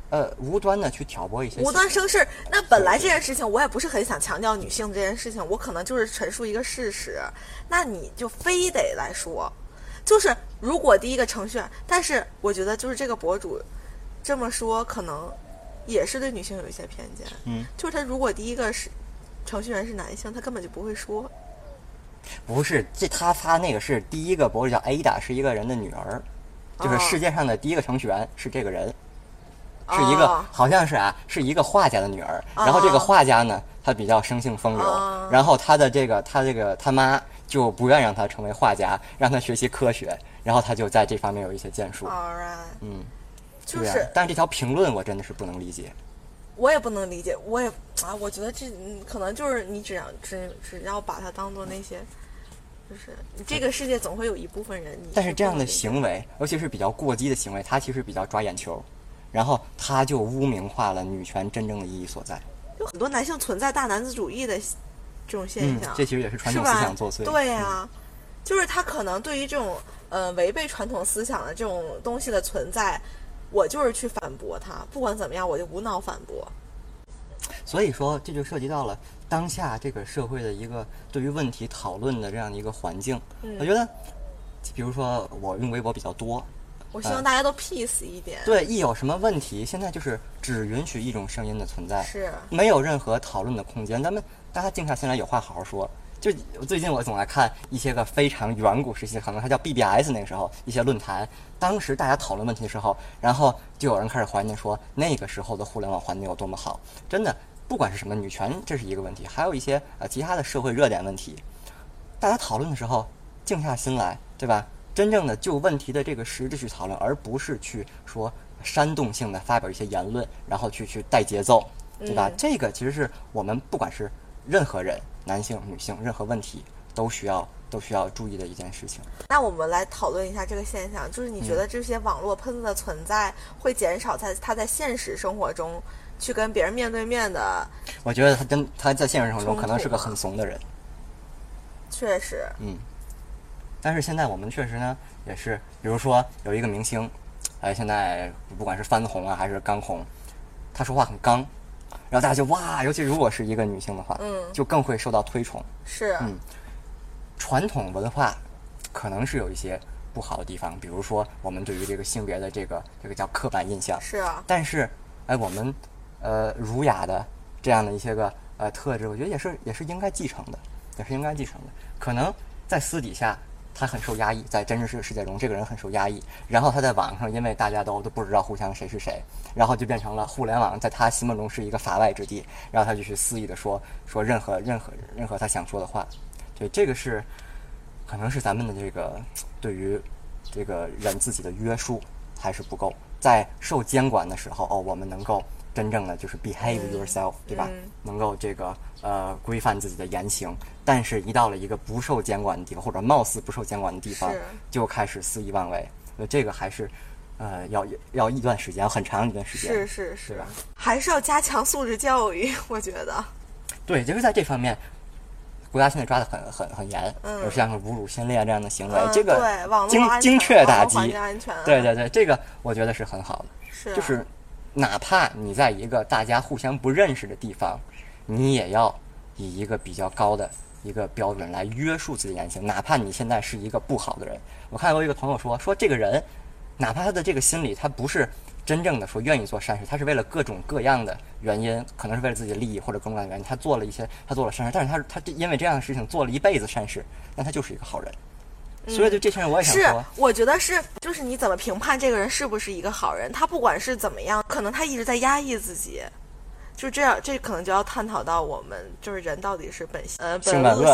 呃，无端的去挑拨一些无端生事。那本来这件事情我也不是很想强调女性这件事情，我可能就是陈述一个事实。那你就非得来说，就是如果第一个程序员，但是我觉得就是这个博主这么说，可能也是对女性有一些偏见。嗯，就是他如果第一个是程序员是男性，他根本就不会说。不是，这他发那个是第一个博主叫 Ada，是一个人的女儿，就是哦世界上的第一个程序员是这个人，是一个哦。好像是啊，是一个画家的女儿。然后这个哦画家呢，他比较生性风流，哦。然后他的这个他这个他妈就不愿让他成为画家，让他学习科学，然后他就在这方面有一些建树。All right，嗯，就是但是这条评论我真的是不能理解。我也不能理解，我也啊，我觉得这嗯可能就是你只要只只要把它当做那些，就是你这个世界总会有一部分人，你但是这样的行为，尤其是比较过激的行为，它其实比较抓眼球，然后它就污名化了女权真正的意义所在。有很多男性存在大男子主义的这种现嗯象，，这其实也是传统思想作祟。对呀、就是他可能对于这种呃违背传统思想的这种东西的存在，我就是去反驳他，不管怎么样，我就无脑反驳。所以说，这就涉及到了当下这个社会的一个对于问题讨论的这样的一个环境。嗯我觉得，比如说我用微博比较多，我希望大家都 peace 一点。对，一有什么问题，现在就是只允许一种声音的存在，是没有任何讨论的空间。咱们大家静下心来，有话好好说。就最近我总来看一些个非常远古时期，可能还叫 BBS 那个时候一些论坛，当时大家讨论问题的时候，然后就有人开始怀念说那个时候的互联网环境有多么好。真的，不管是什么女权，这是一个问题，还有一些呃其他的社会热点问题，大家讨论的时候静下心来，对吧？真正的就问题的这个实质去讨论，而不是去说煽动性的发表一些言论，然后去去带节奏，对吧？这个其实是我们不管是任何人，男性、女性，任何问题都需要都需要注意的一件事情。那我们来讨论一下这个现象，就是你觉嗯得这些网络喷子的存在会减少在他在现实生活中去跟别人面对面的？我觉得他真他在现实生活中可能是个很怂的人，确实，嗯。但是现在我们确实呢，也是，比如说有一个明星，哎，现在不管是翻红啊还是刚红，他说话很刚，然后大家就哇，尤其如果是一个女性的话，嗯就更会受到推崇。是，嗯传统文化可能是有一些不好的地方，比如说我们对于这个性别的这个这个叫刻板印象，是啊，但是哎，我们呃儒雅的这样的一些个呃特质，我觉得也是也是应该继承的，也是应该继承的。可能在私底下他很受压抑，在真实世界中这个人很受压抑，然后他在网上因为大家都都不知道互相谁是谁，然后就变成了互联网在他心目中是一个法外之地，然后他就去肆意的说说任何任何任何他想说的话。对，这个是可能是咱们的这个对于这个人自己的约束还是不够，在受监管的时候，哦，我们能够真正的就是 behave 嗯 yourself，、对吧？嗯能够这个呃规范自己的言行，但是一到了一个不受监管的地方，或者貌似不受监管的地方，就开始肆意妄为。所以这个还是呃要要一段时间，很长一段时间。是是是还是要加强素质教育，我觉得。对，就是在这方面，国家现在抓的很很很严，嗯有像是侮辱先烈这样的行为，嗯这个对网络精安全精确打击对对对，这个我觉得是很好的。是啊就是哪怕你在一个大家互相不认识的地方，你也要以一个比较高的一个标准来约束自己的言行，哪怕你现在是一个不好的人。我看过一个朋友说，说这个人，哪怕他的这个心理他不是真正的说愿意做善事，他是为了各种各样的原因，可能是为了自己的利益或者各种各样的原因，他做了一些他做了善事，但是他他因为这样的事情做了一辈子善事，那他就是一个好人。所以，就这群人，我也想是说，，我觉得是，就是你怎么评判这个人是不是一个好人？他不管是怎么样，可能他一直在压抑自己，就这样，这可能就要探讨到我们就是人到底是本性呃性本恶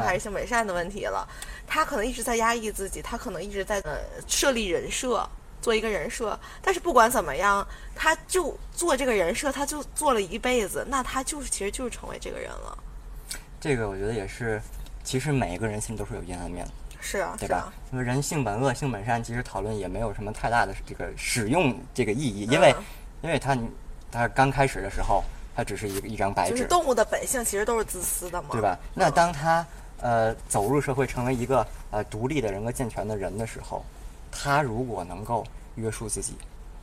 还是性本善的问题了。他可能一直在压抑自己，他可能一直在呃设立人设，做一个人设。但是不管怎么样，他就做这个人设，他就做了一辈子，那他就是其实就是成为这个人了。这个我觉得也是，其实每一个人心里都是有阴暗面的。是啊，对吧是啊，？因为人性本恶，性本善，其实讨论也没有什么太大的这个使用这个意义，因为、嗯因为它它刚开始的时候，它只是一个一张白纸，就是动物的本性其实都是自私的嘛，对吧？那当他呃走入社会，成为一个呃独立的人格健全的人的时候，他如果能够约束自己，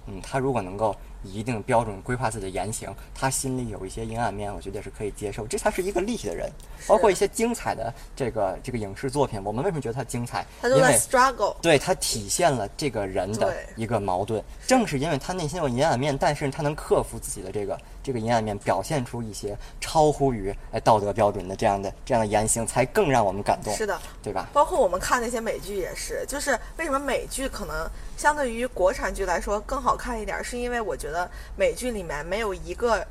嗯，他如果能够以一定标准规划自己的言行，他心里有一些阴暗面，我觉得是可以接受。这才是一个立体的人。包括一些精彩的这个这个影视作品，我们为什么觉得它精彩？他就在因为 struggle。对它体现了这个人的一个矛盾，正是因为他内心有阴暗面，但是他能克服自己的这个这个阴暗面，表现出一些超乎于哎道德标准的这样的这样的言行，才更让我们感动，是的，对吧？包括我们看那些美剧也是，就是为什么美剧可能相对于国产剧来说更好看一点，是因为我觉得美剧里面没有一个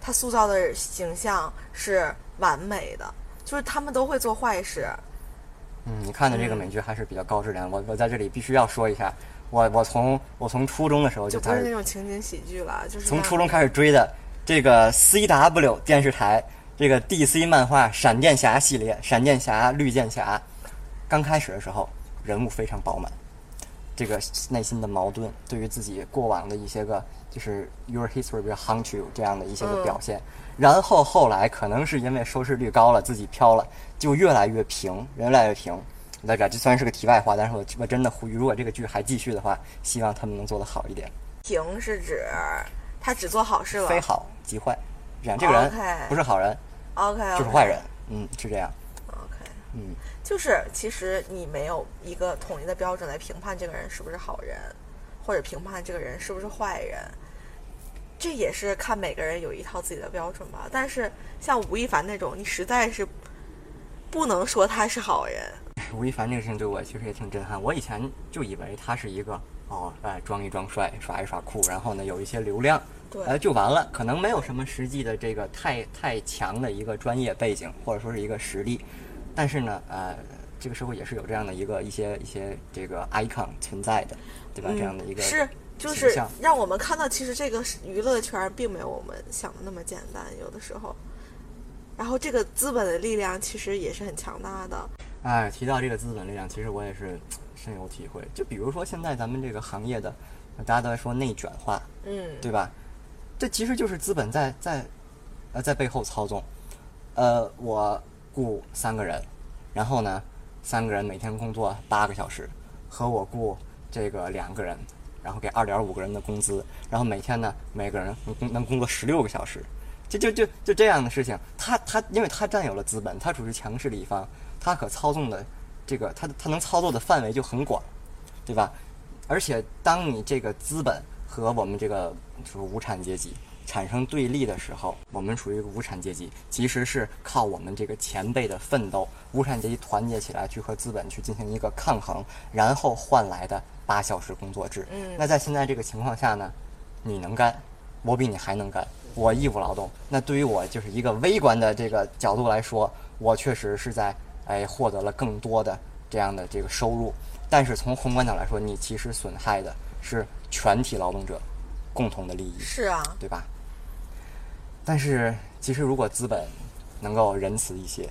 他塑造的形象是完美的，就是他们都会做坏事。嗯，你看的这个美剧还是比较高质量。我我在这里必须要说一下，我我从我从初中的时候就开始，就那种情景喜剧了，就是从初中开始追的这个 CW 电视台这个 DC 漫画闪电侠系列，闪电侠、绿箭侠，刚开始的时候人物非常饱满，这个内心的矛盾，对于自己过往的一些个就是 Your history will haunt you 这样的一些个嗯表现，然后后来可能是因为收视率高了，自己飘了，就越来越平，越来越平。大家这虽然是个题外话，但是我我真的呼吁，如果这个剧还继续的话，希望他们能做得好一点。平是指他只做好事了。非好即坏，这样这个人不是好人 OK，, 就是坏人，嗯，是这样，OK，嗯，就是其实你没有一个统一的标准来评判这个人是不是好人，或者评判这个人是不是坏人，这也是看每个人有一套自己的标准吧。但是像吴亦凡那种，你实在是不能说他是好人。吴亦凡这个事情对我其实也挺震撼。我以前就以为他是一个哦，哎，装一装帅，耍一耍酷，然后呢有一些流量，对呃就完了，可能没有什么实际的这个太太强的一个专业背景或者说是一个实力，但是呢，呃，这个社会也是有这样的一个一些一些这个 icon 存在的，对吧？这样的一个嗯是，就是让我们看到，其实这个娱乐圈并没有我们想的那么简单，有的时候。然后这个资本的力量其实也是很强大的。哎，提到这个资本力量，其实我也是深有体会。就比如说现在咱们这个行业的，大家都在说内卷化，嗯，对吧？这其实就是资本在在呃在背后操纵。呃，我雇三个人，然后呢，三个人每天工作八个小时，和我雇这个两个人，然后给二点五个人的工资，然后每天呢每个人能工能工作十六个小时，就就就就这样的事情，他他因为他占有了资本，他处于强势的一方，他可操纵的这个他他能操作的范围就很广，对吧？而且当你这个资本和我们这个就是无产阶级产生对立的时候，我们属于一个无产阶级，其实是靠我们这个前辈的奋斗，无产阶级团结起来去和资本去进行一个抗衡，然后换来的八小时工作制。嗯那在现在这个情况下呢，你能干，我比你还能干，我义务劳动。那对于我就是一个微观的这个角度来说，我确实是在哎获得了更多的这样的这个收入。但是从宏观角度来说，你其实损害的是全体劳动者共同的利益，是啊，对吧？但是其实如果资本能够仁慈一些，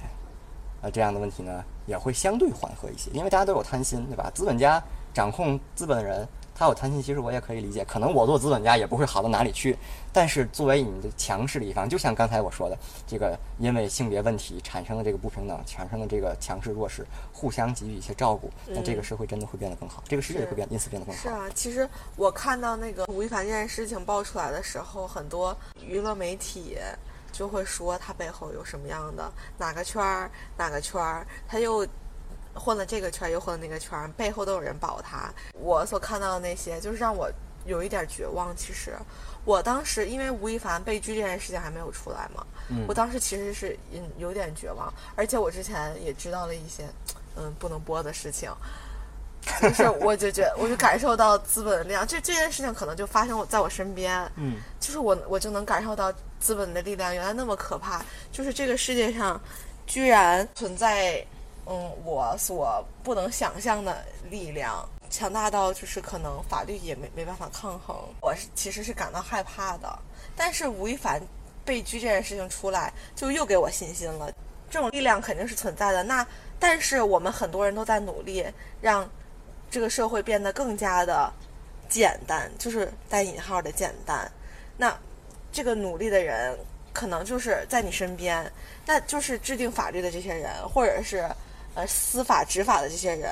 呃，这样的问题呢也会相对缓和一些，因为大家都有贪心，对吧？资本家掌控资本的人，他有贪心，其实我也可以理解。可能我做资本家也不会好到哪里去，但是作为你的强势的一方，就像刚才我说的，这个因为性别问题产生的这个不平等，产生的这个强势弱势，互相给予一些照顾，那这个社会真的会变得更好，这个世界也会变，因此变得更好。是啊，其实我看到那个吴亦凡这件事情爆出来的时候，很多娱乐媒体就会说他背后有什么样的哪个圈儿哪个圈儿，他又混了这个圈儿，又混了那个圈儿，背后都有人保他。我所看到的那些，就是让我有一点绝望。其实我当时因为吴亦凡被拘这件事情还没有出来嘛，嗯我当时其实是嗯有点绝望，而且我之前也知道了一些嗯不能播的事情。就是我就觉得，我就感受到资本的力量。这这件事情可能就发生在我身边，嗯就是我我就能感受到资本的力量原来那么可怕，就是这个世界上居然存在嗯我所不能想象的力量，强大到就是可能法律也没没办法抗衡。我是其实是感到害怕的，但是吴亦凡被拘这件事情出来，就又给我信心了。这种力量肯定是存在的。那但是我们很多人都在努力让这个社会变得更加的简单，就是带引号的简单。那这个努力的人，可能就是在你身边，那就是制定法律的这些人，或者是呃司法执法的这些人。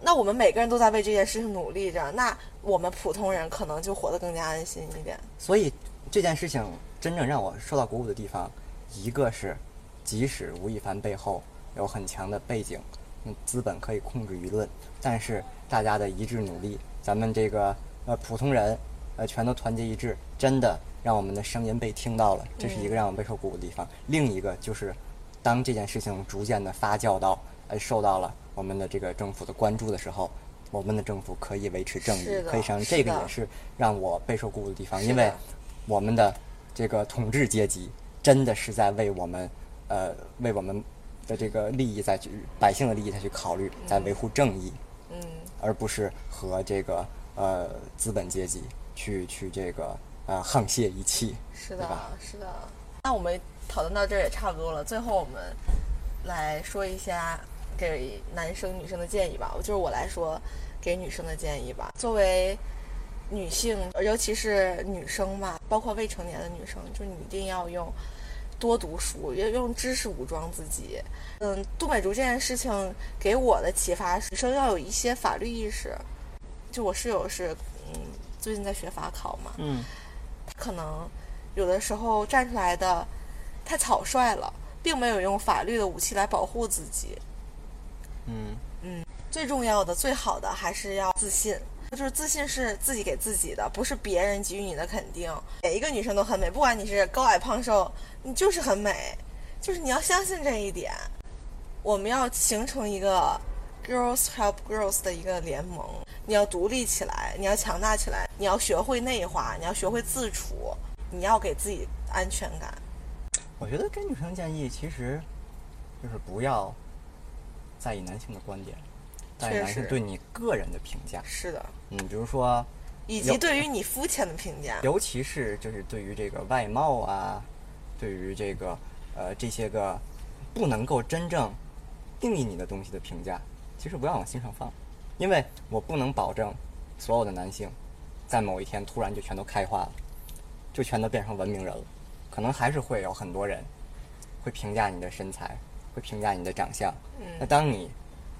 那我们每个人都在为这件事情努力着，那我们普通人可能就活得更加安心一点。所以这件事情真正让我受到鼓舞的地方，一个是，即使吴亦凡背后有很强的背景，嗯，资本可以控制舆论，但是大家的一致努力，咱们这个呃普通人呃全都团结一致，真的让我们的声音被听到了，这是一个让我备受鼓舞的地方。另一个就是，当这件事情逐渐的发酵到呃受到了我们的这个政府的关注的时候。我们的政府可以维持正义可以这个也是让我备受鼓舞的地方，因为我们的这个统治阶级真的是在为我们呃为我们的这个利益在去百姓的利益再去考虑，在维护正义，嗯，而不是和这个呃资本阶级去去这个呃沆瀣一气。是的吧，是的。那我们讨论到这儿也差不多了，最后我们来说一下给男生女生的建议吧。我就是我来说给女生的建议吧。作为女性，尤其是女生嘛，包括未成年的女生，就你一定要用多读书，要用知识武装自己。嗯，杜美竹这件事情给我的启发是，女生要有一些法律意识。就我室友是，嗯，最近在学法考嘛，嗯可能有的时候站出来的太草率了，并没有用法律的武器来保护自己。嗯嗯最重要的、最好的还是要自信，就是自信是自己给自己的，不是别人给予你的肯定。每一个女生都很美，不管你是高矮胖瘦，你就是很美，就是你要相信这一点。我们要形成一个 girls help girls 的一个联盟，你要独立起来，你要强大起来，你要学会内化，你要学会自处，你要给自己安全感。我觉得给女生建议其实就是不要在意男性的观点，在意确男性对你个人的评价。是的，嗯，比如说。以及对于你肤浅的评价。尤其是就是对于这个外貌啊，对于这个呃这些个不能够真正定义你的东西的评价，其实不要往心上放，因为我不能保证所有的男性在某一天突然就全都开化了，就全都变成文明人了，可能还是会有很多人会评价你的身材，会评价你的长相。那嗯，当你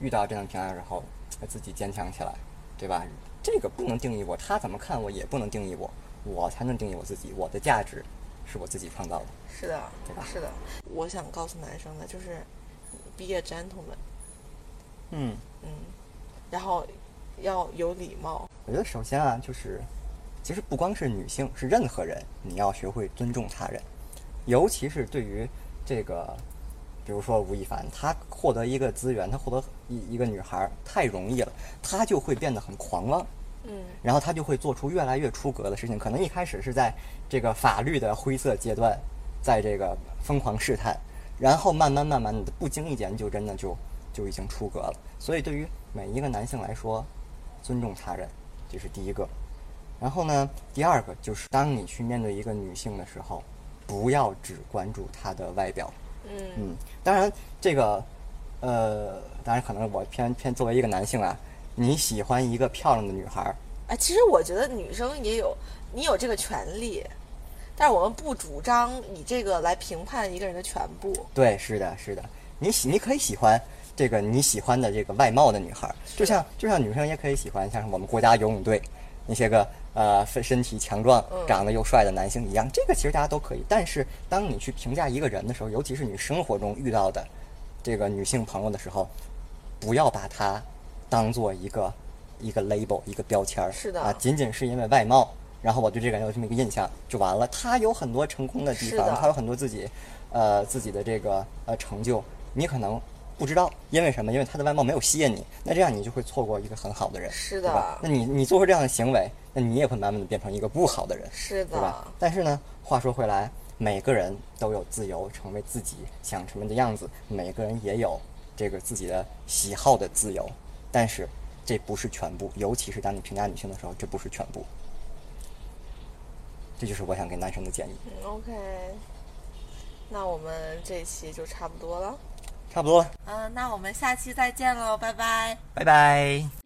遇到这样的评价的时候，自己坚强起来，对吧？这个不能定义我，他怎么看我也不能定义我，我才能定义我自己。我的价值是我自己创造的。是的对吧，是的。我想告诉男生的就是，be a gentleman，嗯，嗯，然后要有礼貌。我觉得首先啊，就是其实不光是女性，是任何人，你要学会尊重他人，尤其是对于这个，比如说吴亦凡，他获得一个资源，他获得一一个女孩太容易了，他就会变得很狂妄。嗯，然后他就会做出越来越出格的事情。可能一开始是在这个法律的灰色阶段，在这个疯狂试探，然后慢慢慢慢的不经意间就真的就就已经出格了。所以对于每一个男性来说，尊重他人这是第一个。然后呢，第二个就是当你去面对一个女性的时候，不要只关注她的外表。嗯，嗯，当然这个，呃，当然可能我偏偏作为一个男性啊，你喜欢一个漂亮的女孩儿，哎，其实我觉得女生也有，你有这个权利，但是我们不主张以这个来评判一个人的全部。对，是的，是的，你喜你可以喜欢这个你喜欢的这个外貌的女孩儿，就像就像女生也可以喜欢像我们国家游泳队那些个呃身身体强壮嗯、长得又帅的男性一样，这个其实大家都可以。但是当你去评价一个人的时候，尤其是你生活中遇到的这个女性朋友的时候，不要把她当做一个一个 label 一个标签儿，是的啊，仅仅是因为外貌，然后我对这个人有这么一个印象就完了。他有很多成功的地方，他有很多自己，呃，自己的这个呃成就，你可能不知道，因为什么？因为他的外貌没有吸引你，那这样你就会错过一个很好的人，是的？那你你做出这样的行为，那你也会慢慢的变成一个不好的人，是对吧的，？但是呢，话说回来，每个人都有自由成为自己想成为的样子，每个人也有这个自己的喜好的自由，但是这不是全部，尤其是当你评价女性的时候，这不是全部。这就是我想给男生的建议，嗯，OK，那我们这一期就差不多了。差不多了，嗯，那我们下期再见喽，拜拜。拜拜。